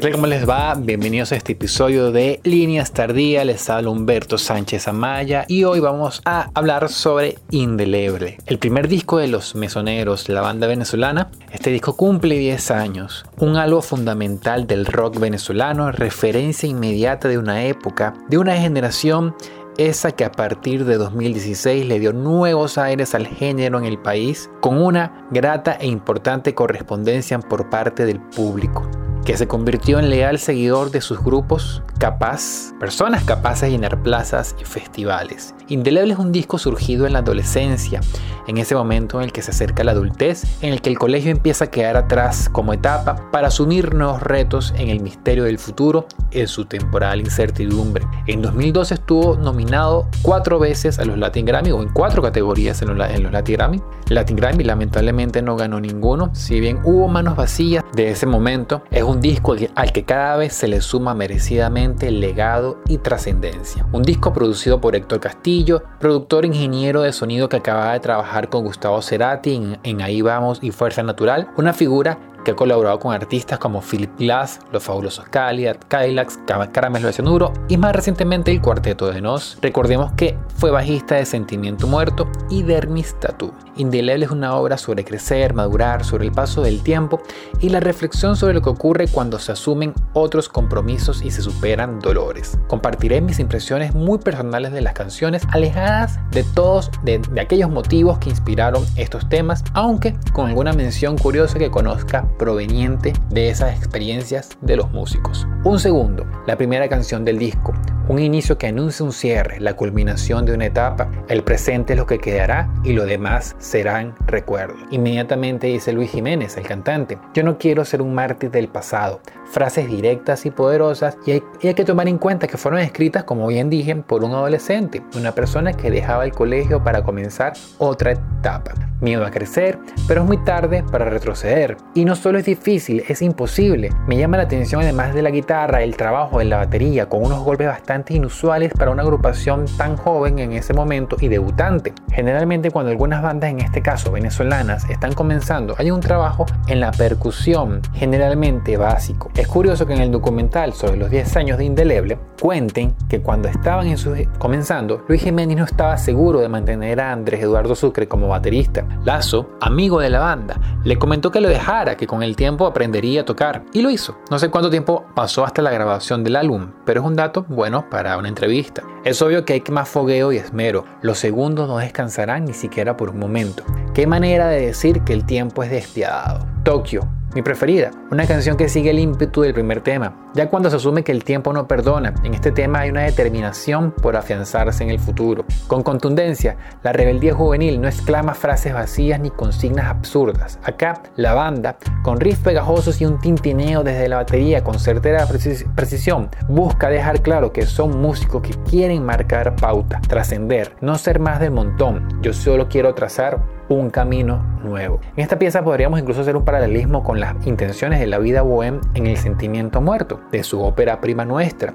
¿Qué tal? ¿Cómo les va? Bienvenidos a este episodio de Líneas Tardía. Les habla Humberto Sánchez Amaya y hoy vamos a hablar sobre Indeleble, el primer disco de Los Mesoneros, la banda venezolana. Este disco cumple 10 años, un algo fundamental del rock venezolano, referencia inmediata de una época, de una generación esa que a partir de 2016 le dio nuevos aires al género en el país, con una grata e importante correspondencia por parte del público que se convirtió en leal seguidor de sus grupos, capaz, personas capaces de llenar plazas y festivales. Indeleble es un disco surgido en la adolescencia, en ese momento en el que se acerca la adultez, en el que el colegio empieza a quedar atrás como etapa para asumir nuevos retos en el misterio del futuro en su temporal incertidumbre. En 2012 estuvo nominado cuatro veces a los Latin Grammy o en cuatro categorías en los, en los Latin Grammy. Latin Grammy lamentablemente no ganó ninguno, si bien hubo manos vacías de ese momento, es un disco al que cada vez se le suma merecidamente legado y trascendencia. Un disco producido por Héctor Castillo, productor ingeniero de sonido que acababa de trabajar con Gustavo Cerati en, en Ahí Vamos y Fuerza Natural, una figura que ha colaborado con artistas como Philip Glass, Los Fabulosos Cadillacs, Caramelo de Cianuro y más recientemente el Cuarteto de Nos. Recordemos que fue bajista de Sentimiento Muerto y Dermis Tattoo. Indeleble es una obra sobre crecer, madurar, sobre el paso del tiempo y la reflexión sobre lo que ocurre cuando se asumen otros compromisos y se superan dolores. Compartiré mis impresiones muy personales de las canciones, alejadas de todos de, de aquellos motivos que inspiraron estos temas, aunque con alguna mención curiosa que conozca proveniente de esas experiencias de los músicos. Un segundo, la primera canción del disco, un inicio que anuncia un cierre, la culminación de una etapa. El presente es lo que quedará y lo demás serán recuerdos. Inmediatamente dice Luis Jiménez, el cantante, yo no quiero ser un mártir del pasado. Frases directas y poderosas y hay, que tomar en cuenta que fueron escritas, como bien dije, por un adolescente, una persona que dejaba el colegio para comenzar otra etapa. Miedo a crecer, pero es muy tarde para retroceder. Y no solo es difícil, es imposible. Me llama la atención además de la guitarra, el trabajo de la batería, con unos golpes bastante inusuales para una agrupación tan joven en ese momento y debutante. Generalmente cuando algunas bandas, en este caso venezolanas, están comenzando, hay un trabajo en la percusión, generalmente básico. Es curioso que en el documental sobre los 10 años de Indeleble cuenten que cuando estaban en su, comenzando, Luis Jiménez no estaba seguro de mantener a Andrés Eduardo Sucre como baterista. Lazo, amigo de la banda, le comentó que lo dejara, que con el tiempo aprendería a tocar, y lo hizo. No sé cuánto tiempo pasó hasta la grabación del álbum, pero es un dato bueno para una entrevista. Es obvio que hay más fogueo y esmero. Los segundos no descansarán ni siquiera por un momento. Qué manera de decir que el tiempo es despiadado. Tokio, mi preferida, una canción que sigue el ímpetu del primer tema, ya cuando se asume que el tiempo no perdona, en este tema hay una determinación por afianzarse en el futuro. Con contundencia, la rebeldía juvenil no exclama frases vacías ni consignas absurdas. Acá, la banda, con riffs pegajosos y un tintineo desde la batería con certera precisión, busca dejar claro que son músicos que quieren marcar pauta, trascender, no ser más del montón. Yo solo quiero trazar un camino nuevo. En esta pieza podríamos incluso hacer un paralelismo con las intenciones de la vida bohem en el sentimiento muerto, de su ópera prima nuestra,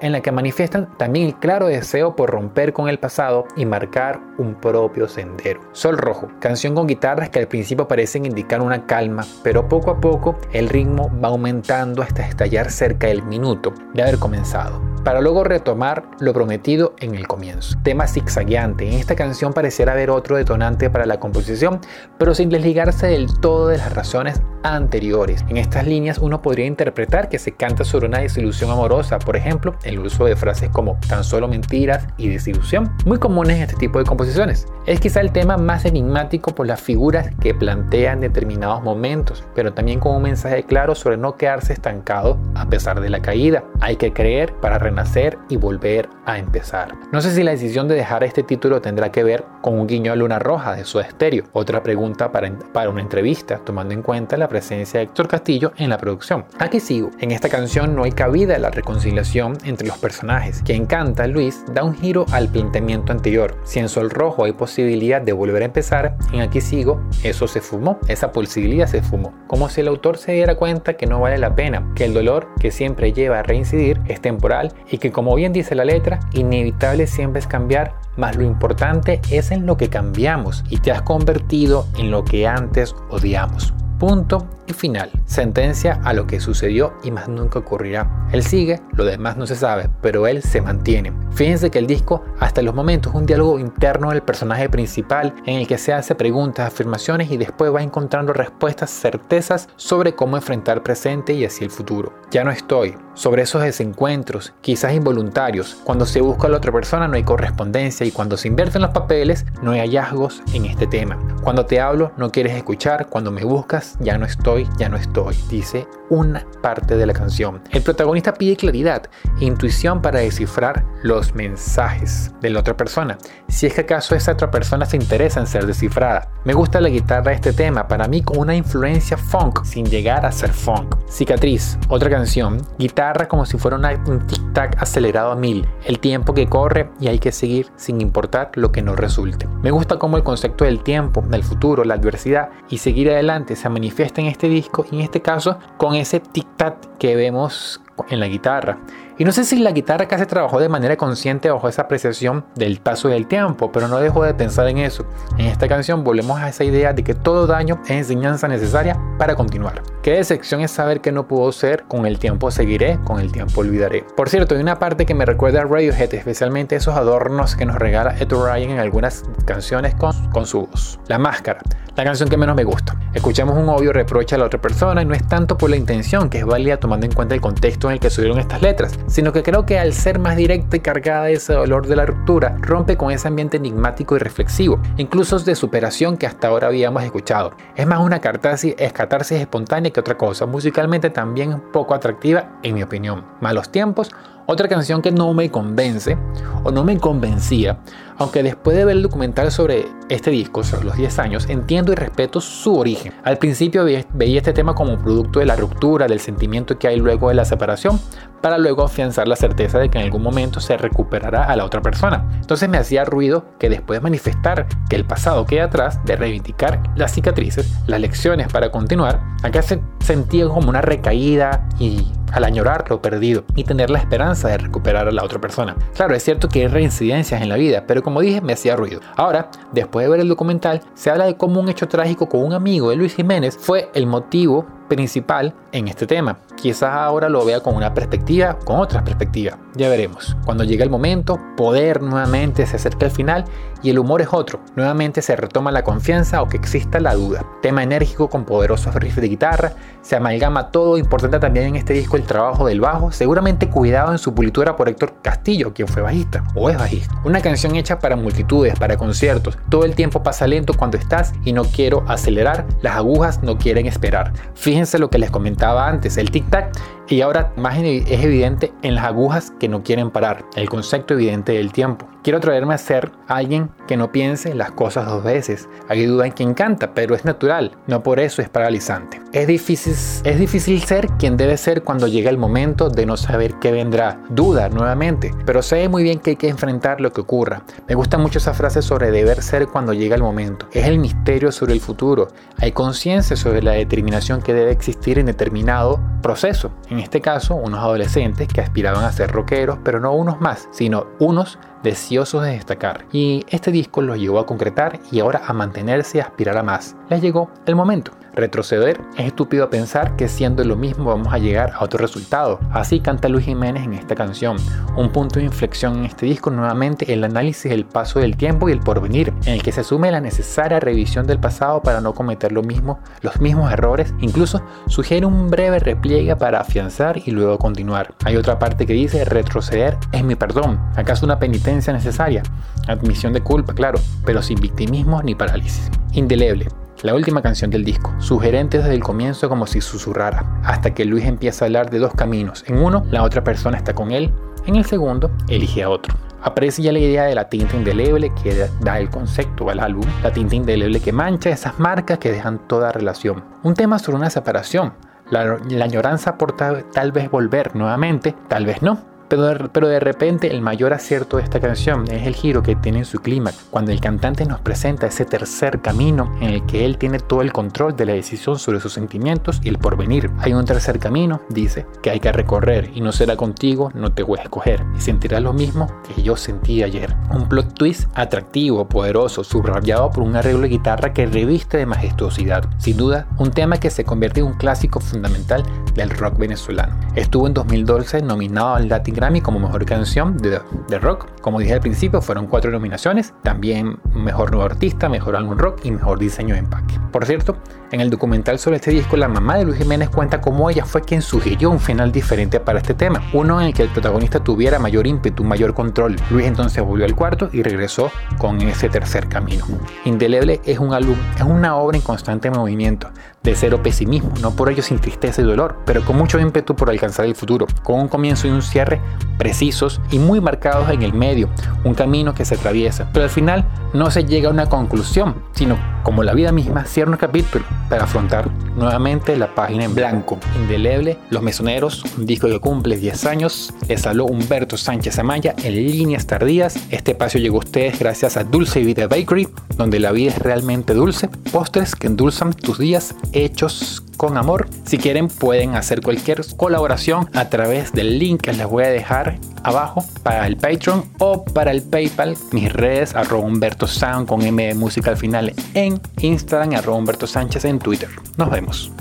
en la que manifiestan también el claro deseo por romper con el pasado y marcar un propio sendero. Sol Rojo, canción con guitarras que al principio parecen indicar una calma, pero poco a poco el ritmo va aumentando hasta estallar cerca del minuto de haber comenzado para luego retomar lo prometido en el comienzo. Tema zigzagueante. En esta canción pareciera haber otro detonante para la composición, pero sin desligarse del todo de las razones anteriores. En estas líneas uno podría interpretar que se canta sobre una desilusión amorosa, por ejemplo, el uso de frases como tan solo mentiras y desilusión, muy comunes en este tipo de composiciones. Es quizá el tema más enigmático por las figuras que plantean determinados momentos, pero también con un mensaje claro sobre no quedarse estancado a pesar de la caída. Hay que creer para renacer y volver a empezar. No sé si la decisión de dejar este título tendrá que ver con un guiño a Luna Roja de su estéreo. Otra pregunta para, para una entrevista, tomando en cuenta la presencia de Héctor Castillo en la producción. Aquí sigo. En esta canción no hay cabida la reconciliación entre los personajes. Quien canta, Luis, da un giro al planteamiento anterior. Si en Sol Rojo hay posibilidad de volver a empezar, en Aquí sigo, eso se fumó. Esa posibilidad se fumó. Como si el autor se diera cuenta que no vale la pena, que el dolor que siempre lleva a reincidir es temporal y que como bien dice la letra, inevitable siempre es cambiar, mas lo importante es en lo que cambiamos y te has convertido en lo que antes odiamos. Punto y final. Sentencia a lo que sucedió y más nunca ocurrirá. Él sigue, lo demás no se sabe, pero él se mantiene. Fíjense que el disco hasta los momentos es un diálogo interno del personaje principal en el que se hace preguntas, afirmaciones y después va encontrando respuestas certezas sobre cómo enfrentar presente y así el futuro. Ya no estoy. Sobre esos desencuentros, quizás involuntarios, cuando se busca a la otra persona no hay correspondencia y cuando se invierten los papeles no hay hallazgos en este tema. Cuando te hablo no quieres escuchar, cuando me buscas ya no estoy, ya no estoy, dice una parte de la canción. El protagonista pide claridad e intuición para descifrar los mensajes de la otra persona, si es que acaso esa otra persona se interesa en ser descifrada. Me gusta la guitarra de este tema, para mí con una influencia funk, sin llegar a ser funk. Cicatriz, otra canción, guitarra como si fuera un tic-tac acelerado a mil, el tiempo que corre y hay que seguir sin importar lo que no resulte. Me gusta cómo el concepto del tiempo, del futuro, la adversidad y seguir adelante se manifiesta en este disco y en este caso con ese tic-tac que vemos en la guitarra. Y no sé si la guitarra casi trabajó de manera consciente bajo esa apreciación del paso del tiempo, pero no dejo de pensar en eso. En esta canción volvemos a esa idea de que todo daño es enseñanza necesaria para continuar. Qué decepción es saber que no pudo ser, con el tiempo seguiré, con el tiempo olvidaré. Por cierto, hay una parte que me recuerda a Radiohead, especialmente esos adornos que nos regala Ed Ryan en algunas canciones con, con su voz. La máscara, la canción que menos me gusta. Escuchamos un obvio reproche a la otra persona y no es tanto por la intención, que es válida tomando en cuenta el contexto en el que subieron estas letras, sino que creo que al ser más directa y cargada de ese dolor de la ruptura, rompe con ese ambiente enigmático y reflexivo, incluso de superación que hasta ahora habíamos escuchado. Es más una catarsis, catarsis espontánea que otra cosa, musicalmente también poco atractiva en mi opinión. Malos tiempos otra canción que no me convence o no me convencía, aunque después de ver el documental sobre este disco, sobre los 10 años, entiendo y respeto su origen. Al principio veía este tema como producto de la ruptura, del sentimiento que hay luego de la separación, para luego afianzar la certeza de que en algún momento se recuperará a la otra persona. Entonces me hacía ruido que después de manifestar que el pasado queda atrás, de reivindicar las cicatrices, las lecciones para continuar, acá se sentía como una recaída y al añorar lo perdido y tener la esperanza de recuperar a la otra persona. Claro, es cierto que hay reincidencias en la vida, pero como dije, me hacía ruido. Ahora, después de ver el documental, se habla de cómo un hecho trágico con un amigo de Luis Jiménez fue el motivo principal en este tema. Quizás ahora lo vea con una perspectiva, con otra perspectiva. Ya veremos. Cuando llegue el momento, poder nuevamente se acerca al final y el humor es otro. Nuevamente se retoma la confianza o que exista la duda. Tema enérgico con poderosos riffs de guitarra. Se amalgama todo. Importante también en este disco el trabajo del bajo. Seguramente cuidado en su pulitura por Héctor Castillo, quien fue bajista o es bajista. Una canción hecha para multitudes, para conciertos. Todo el tiempo pasa lento cuando estás y no quiero acelerar. Las agujas no quieren esperar. Fíjense Fíjense lo que les comentaba antes, el tic-tac, y ahora más es evidente en las agujas que no quieren parar, el concepto evidente del tiempo. Quiero traerme a ser alguien que no piense las cosas dos veces. Hay duda en quien canta, pero es natural, no por eso es paralizante. Es difícil, ser quien debe ser cuando llega el momento de no saber qué vendrá. Duda nuevamente, pero sé muy bien que hay que enfrentar lo que ocurra. Me gusta mucho esa frase sobre deber ser cuando llega el momento. Es el misterio sobre el futuro. Hay conciencia sobre la determinación que debe existir en determinado proceso. En este caso, unos adolescentes que aspiraban a ser rockeros, pero no unos más, sino unos deseosos de destacar. Y este disco los llevó a concretar y ahora a mantenerse y aspirar a más. Les llegó el momento. Retroceder es estúpido pensar que siendo lo mismo vamos a llegar a otro resultado. Así canta Luis Jiménez en esta canción. Un punto de inflexión en este disco nuevamente el análisis del paso del tiempo y el porvenir, en el que se asume la necesaria revisión del pasado para no cometer lo mismo, los mismos errores. Incluso sugiere un breve repliegue para afianzar y luego continuar. Hay otra parte que dice retroceder es mi perdón. ¿Acaso una penitencia necesaria? Admisión de culpa, claro, pero sin victimismo ni parálisis. Indeleble la última canción del disco, sugerente desde el comienzo como si susurrara, hasta que Luis empieza a hablar de dos caminos. En uno, la otra persona está con él, en el segundo, elige a otro. Aparece ya la idea de la tinta indeleble que da el concepto al álbum, la tinta indeleble que mancha esas marcas que dejan toda relación. Un tema sobre una separación, la, añoranza por tal vez volver nuevamente, tal vez no, Pero de, repente el mayor acierto de esta canción es el giro que tiene en su clímax, cuando el cantante nos presenta ese tercer camino en el que él tiene todo el control de la decisión sobre sus sentimientos y el porvenir. Hay un tercer camino, dice, que hay que recorrer y no será contigo, no te voy a escoger y sentirás lo mismo que yo sentí ayer. Un plot twist atractivo, poderoso, subrayado por un arreglo de guitarra que reviste de majestuosidad. Sin duda, un tema que se convierte en un clásico fundamental del rock venezolano. Estuvo en 2012 nominado al Latin Grammy como mejor canción de, rock. Como dije al principio, fueron cuatro nominaciones. También mejor nuevo artista, mejor álbum rock y mejor diseño de empaque. Por cierto, en el documental sobre este disco, la mamá de Luis Jiménez cuenta cómo ella fue quien sugirió un final diferente para este tema. Uno en el que el protagonista tuviera mayor ímpetu, mayor control. Luis entonces volvió al cuarto y regresó con ese tercer camino. Indeleble es un álbum, es una obra en constante movimiento, de cero pesimismo, no por ello sin tristeza y dolor, pero con mucho ímpetu por alcanzar el futuro, con un comienzo y un cierre precisos y muy marcados en el medio, un camino que se atraviesa, pero al final no se llega a una conclusión, sino como la vida misma, cierra un capítulo para afrontar nuevamente la página en blanco. Indeleble, Los Mesoneros, un disco que cumple 10 años, les habló Humberto Sánchez Amaya en líneas tardías. Este espacio llegó a ustedes gracias a Dulce Vida Bakery, donde la vida es realmente dulce, postres que endulzan tus días hechos con amor. Si quieren pueden hacer cualquier colaboración a través del link que les voy a dejar abajo para el Patreon o para el PayPal. Mis redes arroba Humberto Sound con M de música al final en Instagram arroba Humberto Sánchez en Twitter. Nos vemos.